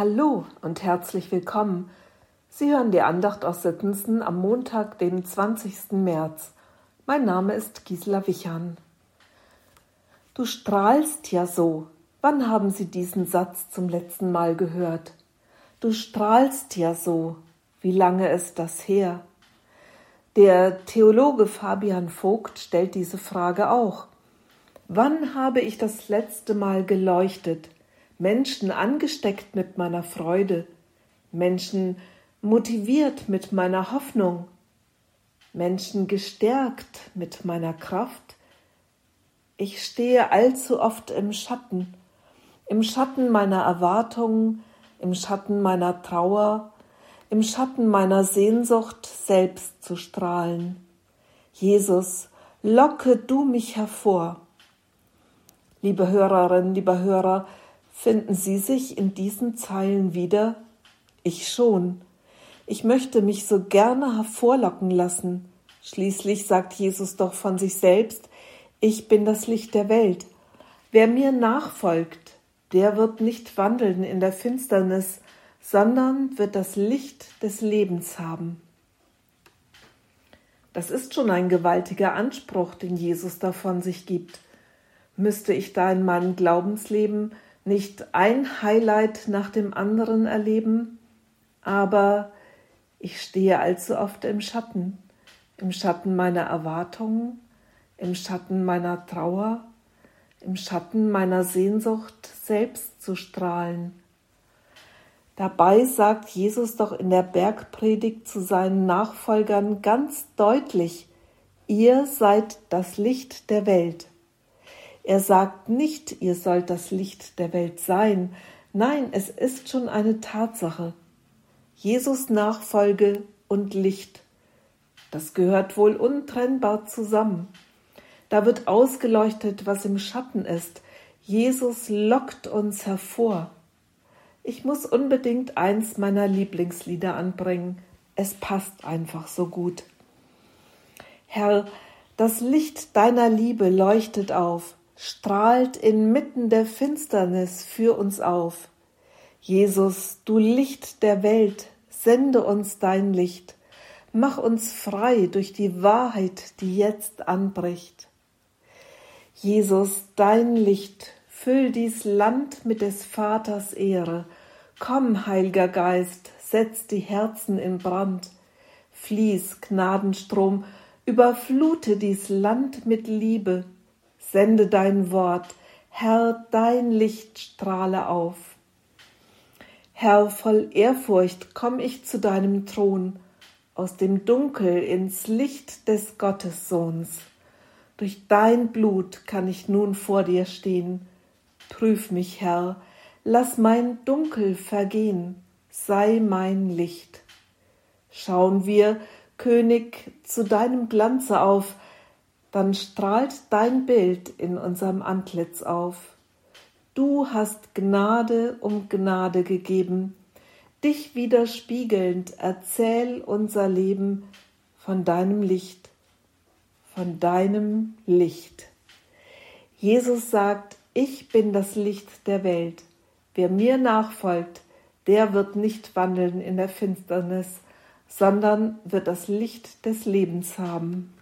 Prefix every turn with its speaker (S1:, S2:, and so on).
S1: Hallo und herzlich willkommen. Sie hören die Andacht aus Sittensen am Montag, den 20. März. Mein Name ist Gisela Wichern. Du strahlst ja so. Wann haben Sie diesen Satz zum letzten Mal gehört? Du strahlst ja so. Wie lange ist das her? Der Theologe Fabian Vogt stellt diese Frage auch. Wann habe ich das letzte Mal geleuchtet? Menschen angesteckt mit meiner Freude, Menschen motiviert mit meiner Hoffnung, Menschen gestärkt mit meiner Kraft. Ich stehe allzu oft im Schatten, im Schatten meiner Erwartungen, im Schatten meiner Trauer, im Schatten meiner Sehnsucht selbst zu strahlen. Jesus, locke du mich hervor. Liebe Hörerinnen, lieber Hörer, Finden Sie sich in diesen Zeilen wieder? Ich schon. Ich möchte mich so gerne hervorlocken lassen. Schließlich sagt Jesus doch von sich selbst, ich bin das Licht der Welt. Wer mir nachfolgt, der wird nicht wandeln in der Finsternis, sondern wird das Licht des Lebens haben. Das ist schon ein gewaltiger Anspruch, den Jesus da von sich gibt. Müsste ich da in meinem Glaubensleben nicht ein Highlight nach dem anderen erleben, aber ich stehe allzu oft im Schatten, im Schatten meiner Erwartungen, im Schatten meiner Trauer, im Schatten meiner Sehnsucht, selbst zu strahlen. Dabei sagt Jesus doch in der Bergpredigt zu seinen Nachfolgern ganz deutlich, ihr seid das Licht der Welt. Er sagt nicht, ihr sollt das Licht der Welt sein. Nein, es ist schon eine Tatsache. Jesus Nachfolge und Licht, das gehört wohl untrennbar zusammen. Da wird ausgeleuchtet, was im Schatten ist. Jesus lockt uns hervor. Ich muss unbedingt eins meiner Lieblingslieder anbringen. Es passt einfach so gut. Herr, das Licht deiner Liebe leuchtet auf strahlt inmitten der Finsternis für uns auf. Jesus, du Licht der Welt, sende uns dein Licht, mach uns frei durch die Wahrheit, die jetzt anbricht. Jesus, dein Licht, füll dies Land mit des Vaters Ehre. Komm, Heiliger Geist, setz die Herzen in Brand. Fließ, Gnadenstrom, überflute dies Land mit Liebe sende dein Wort, Herr, dein Licht strahle auf. Herr, voll Ehrfurcht komm ich zu deinem Thron, aus dem Dunkel ins Licht des Gottessohns. Durch dein Blut kann ich nun vor dir stehen. Prüf mich, Herr, lass mein Dunkel vergehen, sei mein Licht. Schauen wir, König, zu deinem Glanze auf, dann strahlt dein Bild in unserem Antlitz auf. Du hast Gnade um Gnade gegeben, dich widerspiegelnd erzähl unser Leben von deinem Licht, von deinem Licht. Jesus sagt, ich bin das Licht der Welt. Wer mir nachfolgt, der wird nicht wandeln in der Finsternis, sondern wird das Licht des Lebens haben.